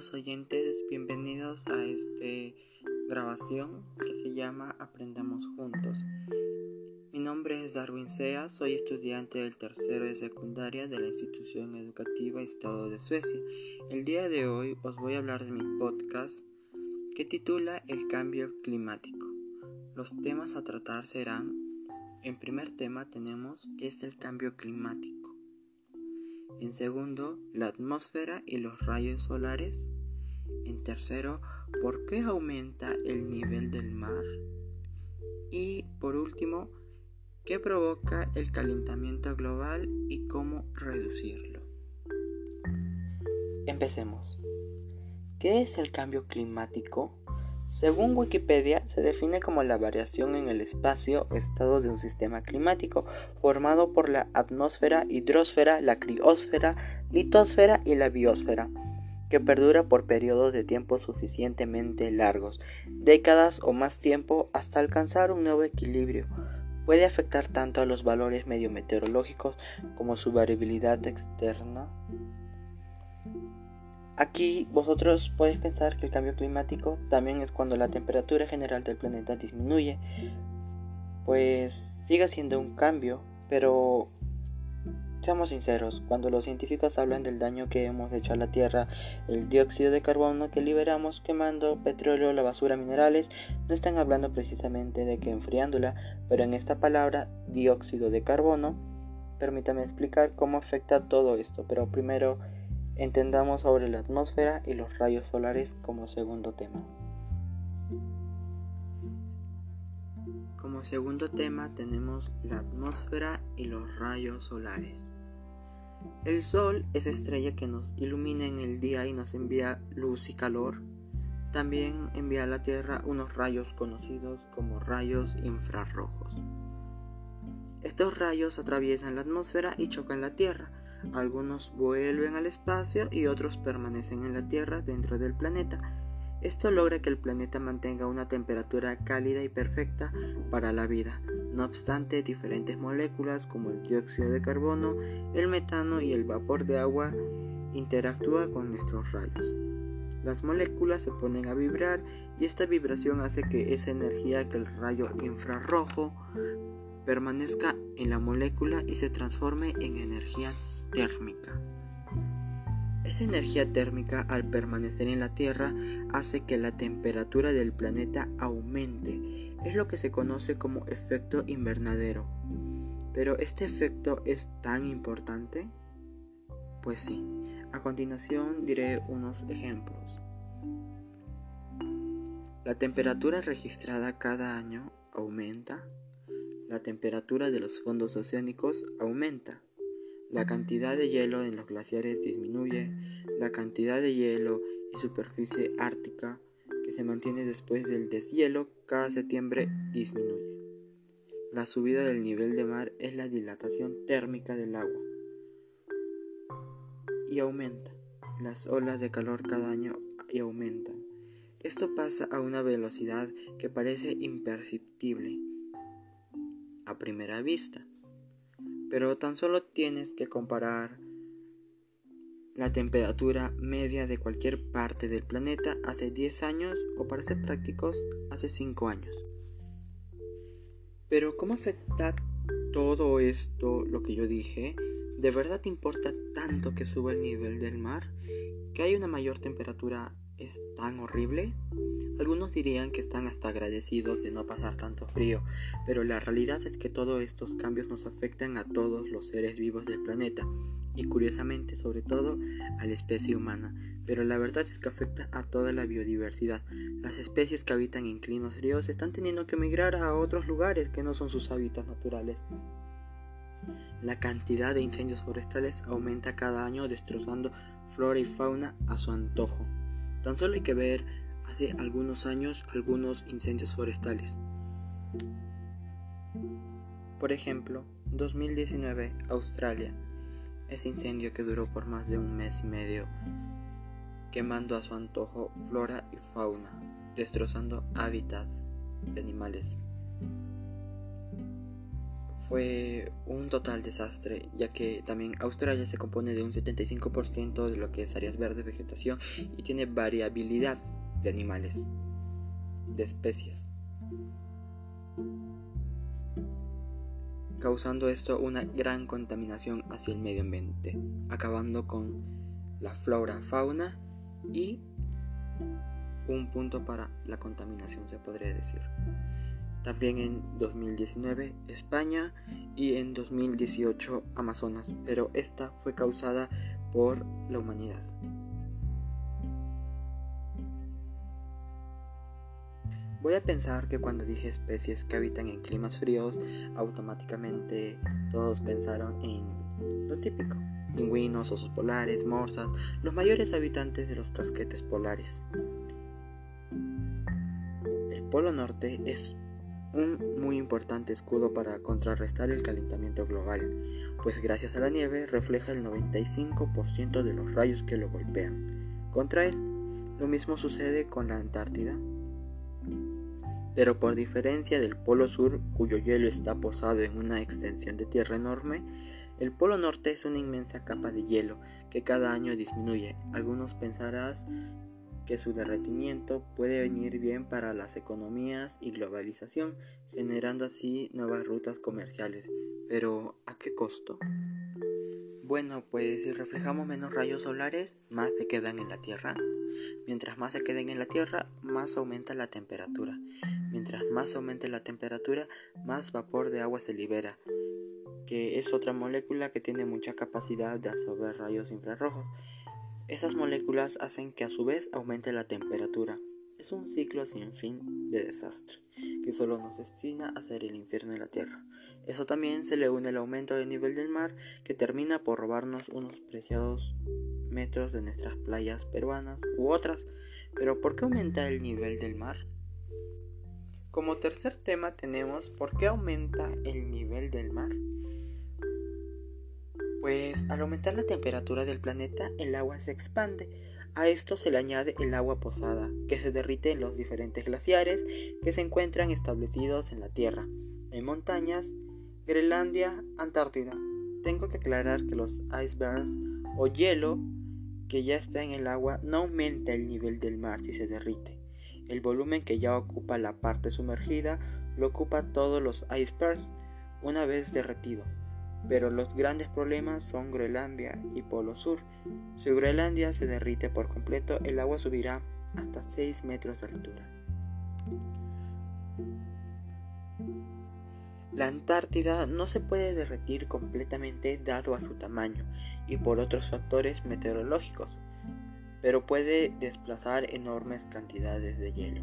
los oyentes, bienvenidos a esta grabación que se llama Aprendamos Juntos. Mi nombre es Darwin Sea, soy estudiante del tercero de secundaria de la institución educativa Estado de Suecia. El día de hoy os voy a hablar de mi podcast que titula El cambio climático. Los temas a tratar serán, en primer tema tenemos qué es el cambio climático. En segundo, la atmósfera y los rayos solares. En tercero, ¿por qué aumenta el nivel del mar? Y por último, ¿qué provoca el calentamiento global y cómo reducirlo? Empecemos. ¿Qué es el cambio climático? Según Wikipedia, se define como la variación en el espacio estado de un sistema climático formado por la atmósfera, hidrosfera, la criosfera, litosfera y la biosfera, que perdura por periodos de tiempo suficientemente largos, décadas o más tiempo, hasta alcanzar un nuevo equilibrio. Puede afectar tanto a los valores mediometeorológicos como su variabilidad externa Aquí vosotros podéis pensar que el cambio climático también es cuando la temperatura general del planeta disminuye. Pues sigue siendo un cambio, pero seamos sinceros, cuando los científicos hablan del daño que hemos hecho a la Tierra, el dióxido de carbono que liberamos quemando petróleo, la basura, minerales, no están hablando precisamente de que enfriándola, pero en esta palabra dióxido de carbono, permítame explicar cómo afecta todo esto, pero primero entendamos sobre la atmósfera y los rayos solares como segundo tema. Como segundo tema tenemos la atmósfera y los rayos solares. El Sol es estrella que nos ilumina en el día y nos envía luz y calor. También envía a la Tierra unos rayos conocidos como rayos infrarrojos. Estos rayos atraviesan la atmósfera y chocan la Tierra, algunos vuelven al espacio y otros permanecen en la Tierra dentro del planeta. Esto logra que el planeta mantenga una temperatura cálida y perfecta para la vida. No obstante, diferentes moléculas como el dióxido de carbono, el metano y el vapor de agua interactúan con nuestros rayos. Las moléculas se ponen a vibrar y esta vibración hace que esa energía que el rayo infrarrojo permanezca en la molécula y se transforme en energía térmica. Esa energía térmica al permanecer en la Tierra hace que la temperatura del planeta aumente. Es lo que se conoce como efecto invernadero. Pero este efecto es tan importante? Pues sí. A continuación diré unos ejemplos. La temperatura registrada cada año aumenta. La temperatura de los fondos oceánicos aumenta. La cantidad de hielo en los glaciares disminuye, la cantidad de hielo y superficie ártica se mantiene después del deshielo cada septiembre disminuye. La subida del nivel de mar es la dilatación térmica del agua y aumenta. Las olas de calor cada año y aumentan. Esto pasa a una velocidad que parece imperceptible a primera vista pero tan solo tienes que comparar la temperatura media de cualquier parte del planeta hace 10 años o para ser prácticos hace 5 años. Pero ¿cómo afecta todo esto lo que yo dije? ¿De verdad te importa tanto que suba el nivel del mar? ¿Que hay una mayor temperatura es tan horrible? Algunos dirían que están hasta agradecidos de no pasar tanto frío, pero la realidad es que todos estos cambios nos afectan a todos los seres vivos del planeta, y curiosamente sobre todo a la especie humana, pero la verdad es que afecta a toda la biodiversidad. Las especies que habitan en climas fríos están teniendo que emigrar a otros lugares que no son sus hábitats naturales. La cantidad de incendios forestales aumenta cada año destrozando flora y fauna a su antojo. Tan solo hay que ver hace algunos años algunos incendios forestales. Por ejemplo, 2019, Australia. Ese incendio que duró por más de un mes y medio, quemando a su antojo flora y fauna, destrozando hábitats de animales. fue un total desastre, ya que también Australia se compone de un 75% de lo que es áreas verdes, vegetación y tiene variabilidad de animales, de especies, causando esto una gran contaminación hacia el medio ambiente, acabando con la flora, fauna y un punto para la contaminación se podría decir también en 2019 España y en 2018 Amazonas, pero esta fue causada por la humanidad. Voy a pensar que cuando dije especies que habitan en climas fríos, automáticamente todos pensaron en lo típico. Pingüinos, osos polares, morsas, los mayores habitantes de los casquetes polares. El Polo Norte es un muy importante escudo para contrarrestar el calentamiento global, pues gracias a la nieve refleja el 95% de los rayos que lo golpean. Contra él, lo mismo sucede con la Antártida. Pero por diferencia del Polo Sur, cuyo hielo está posado en una extensión de tierra enorme, el Polo Norte es una inmensa capa de hielo que cada año disminuye. Algunos pensarás que su derretimiento puede venir bien para las economías y globalización, generando así nuevas rutas comerciales. Pero, ¿a qué costo? Bueno, pues si reflejamos menos rayos solares, más se quedan en la Tierra. Mientras más se queden en la Tierra, más aumenta la temperatura. Mientras más aumente la temperatura, más vapor de agua se libera, que es otra molécula que tiene mucha capacidad de absorber rayos infrarrojos esas moléculas hacen que a su vez aumente la temperatura. Es un ciclo sin fin de desastre, que solo nos destina a hacer el infierno en la Tierra. Eso también se le une el aumento del nivel del mar, que termina por robarnos unos preciados metros de nuestras playas peruanas u otras. Pero ¿por qué aumenta el nivel del mar? Como tercer tema tenemos ¿por qué aumenta el nivel del mar? Pues al aumentar la temperatura del planeta, el agua se expande. A esto se le añade el agua posada, que se derrite en los diferentes glaciares que se encuentran establecidos en la Tierra, en montañas, Groenlandia, Antártida. Tengo que aclarar que los icebergs o hielo que ya está en el agua no aumenta el nivel del mar si se derrite. El volumen que ya ocupa la parte sumergida lo ocupa todos los icebergs una vez derretido pero los grandes problemas son Groenlandia y Polo Sur. Si Groenlandia se derrite por completo, el agua subirá hasta 6 metros de altura. La Antártida no se puede derretir completamente dado a su tamaño y por otros factores meteorológicos, pero puede desplazar enormes cantidades de hielo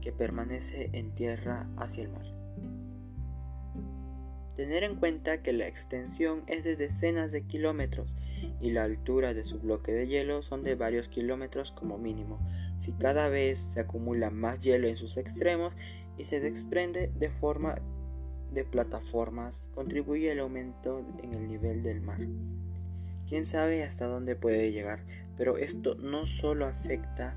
que permanece en tierra hacia el mar. Tener en cuenta que la extensión es de decenas de kilómetros y la altura de su bloque de hielo son de varios kilómetros como mínimo. Si cada vez se acumula más hielo en sus extremos y se desprende de forma de plataformas, contribuye al aumento en el nivel del mar. Quién sabe hasta dónde puede llegar, pero esto no solo afecta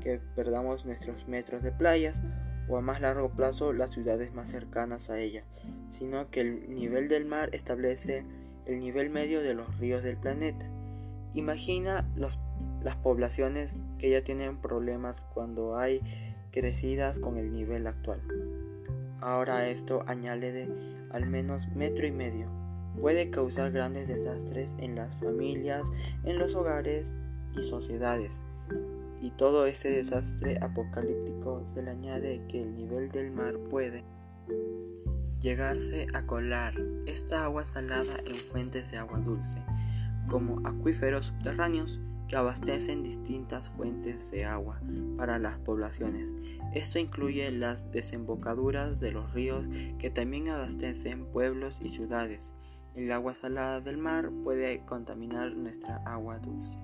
que perdamos nuestros metros de playas o a más largo plazo las ciudades más cercanas a ella, sino que el nivel del mar establece el nivel medio de los ríos del planeta. Imagina las poblaciones que ya tienen problemas cuando hay crecidas con el nivel actual. Ahora esto añade de al menos metro y medio. Puede causar grandes desastres en las familias, en los hogares y sociedades y todo ese desastre apocalíptico se le añade que el nivel del mar puede llegarse a colar esta agua salada en fuentes de agua dulce, como acuíferos subterráneos que abastecen distintas fuentes de agua para las poblaciones. Esto incluye las desembocaduras de los ríos que también abastecen pueblos y ciudades. El agua salada del mar puede contaminar nuestra agua dulce.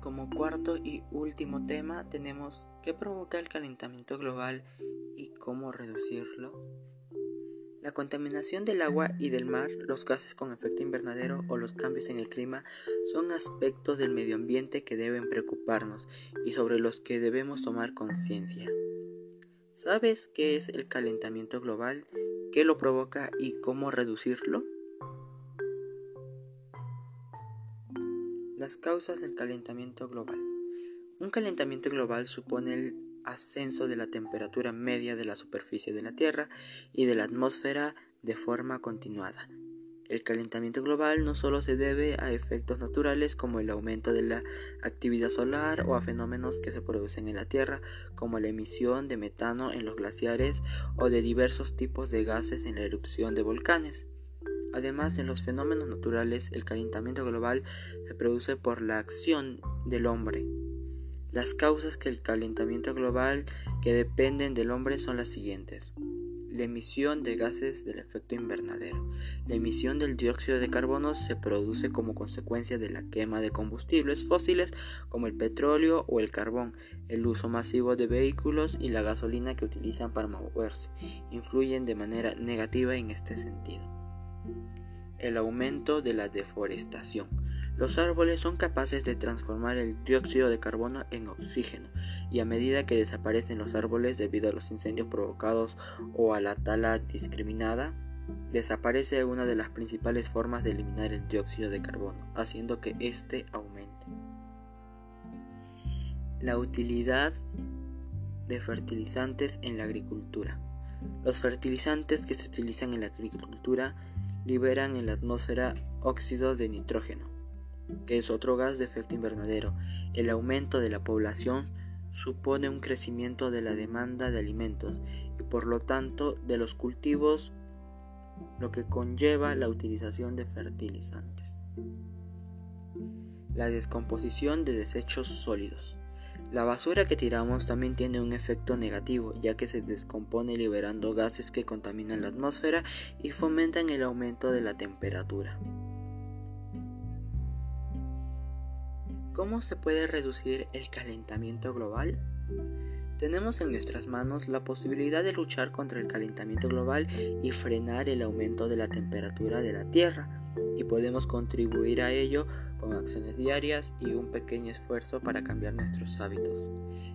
Como cuarto y último tema tenemos qué provoca el calentamiento global y cómo reducirlo. La contaminación del agua y del mar, los gases con efecto invernadero o los cambios en el clima son aspectos del medio ambiente que deben preocuparnos y sobre los que debemos tomar conciencia. ¿Sabes qué es el calentamiento global qué lo provoca y cómo reducirlo. Las causas del calentamiento global. Un calentamiento global supone el ascenso de la temperatura media de la superficie de la Tierra y de la atmósfera de forma continuada. El calentamiento global no solo se debe a efectos naturales como el aumento de la actividad solar o a fenómenos que se producen en la Tierra como la emisión de metano en los glaciares o de diversos tipos de gases en la erupción de volcanes. Además, en los fenómenos naturales el calentamiento global se produce por la acción del hombre. Las causas del calentamiento global que dependen del hombre son las siguientes. La emisión de gases del efecto invernadero. La emisión del dióxido de carbono se produce como consecuencia de la quema de combustibles fósiles como el petróleo o el carbón. El uso masivo de vehículos y la gasolina que utilizan para moverse influyen de manera negativa en este sentido. El aumento de la deforestación. Los árboles son capaces de transformar el dióxido de carbono en oxígeno y a medida que desaparecen los árboles debido a los incendios provocados o a la tala discriminada, desaparece una de las principales formas de eliminar el dióxido de carbono, haciendo que éste aumente. La utilidad de fertilizantes en la agricultura. Los fertilizantes que se utilizan en la agricultura liberan en la atmósfera óxido de nitrógeno, que es otro gas de efecto invernadero. El aumento de la población supone un crecimiento de la demanda de alimentos y por lo tanto de los cultivos, lo que conlleva la utilización de fertilizantes. La descomposición de desechos sólidos. La basura que tiramos también tiene un efecto negativo, ya que se descompone liberando gases que contaminan la atmósfera y fomentan el aumento de la temperatura. ¿Cómo se puede reducir el calentamiento global? Tenemos en nuestras manos la posibilidad de luchar contra el calentamiento global y frenar el aumento de la temperatura de la Tierra, y podemos contribuir a ello con acciones diarias y un pequeño esfuerzo para cambiar nuestros hábitos.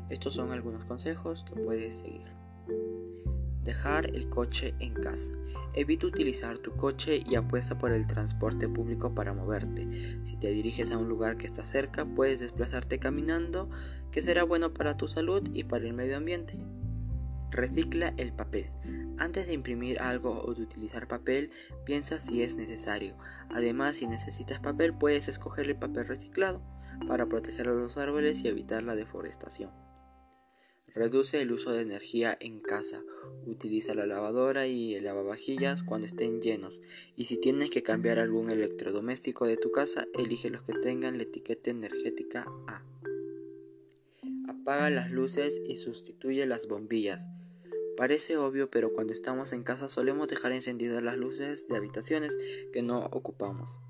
Estos son algunos consejos que puedes seguir. Dejar el coche en casa. Evita utilizar tu coche y apuesta por el transporte público para moverte. Si te diriges a un lugar que está cerca, puedes desplazarte caminando, que será bueno para tu salud y para el medio ambiente. Recicla el papel. Antes de imprimir algo o de utilizar papel, piensa si es necesario. Además, si necesitas papel, puedes escoger el papel reciclado para proteger a los árboles y evitar la deforestación. Reduce el uso de energía en casa. Utiliza la lavadora y el lavavajillas cuando estén llenos. Y si tienes que cambiar algún electrodoméstico de tu casa, elige los que tengan la etiqueta energética A. Apaga las luces y sustituye las bombillas. Parece obvio, pero cuando estamos en casa solemos dejar encendidas las luces de habitaciones que no ocupamos.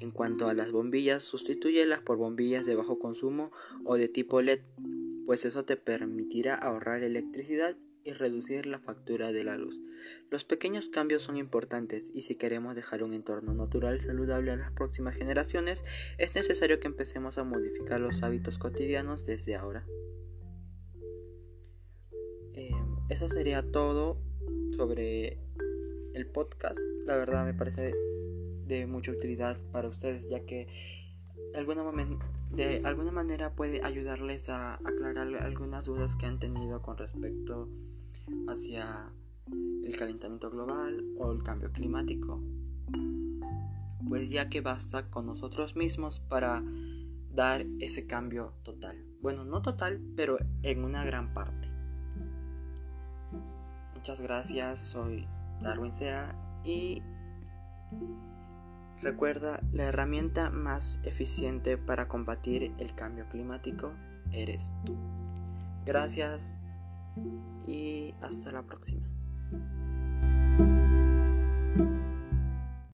En cuanto a las bombillas, sustitúyelas por bombillas de bajo consumo o de tipo LED pues eso te permitirá ahorrar electricidad y reducir la factura de la luz. Los pequeños cambios son importantes y si queremos dejar un entorno natural saludable a las próximas generaciones, es necesario que empecemos a modificar los hábitos cotidianos desde ahora. Eh, eso sería todo sobre el podcast. La verdad me parece de mucha utilidad para ustedes ya que de alguna, de alguna manera puede ayudarles a aclarar algunas dudas que han tenido con respecto hacia el calentamiento global o el cambio climático. Pues ya que basta con nosotros mismos para dar ese cambio total. Bueno, no total, pero en una gran parte. Muchas gracias, soy Darwin Sea y Recuerda, la herramienta más eficiente para combatir el cambio climático eres tú. Gracias y hasta la próxima.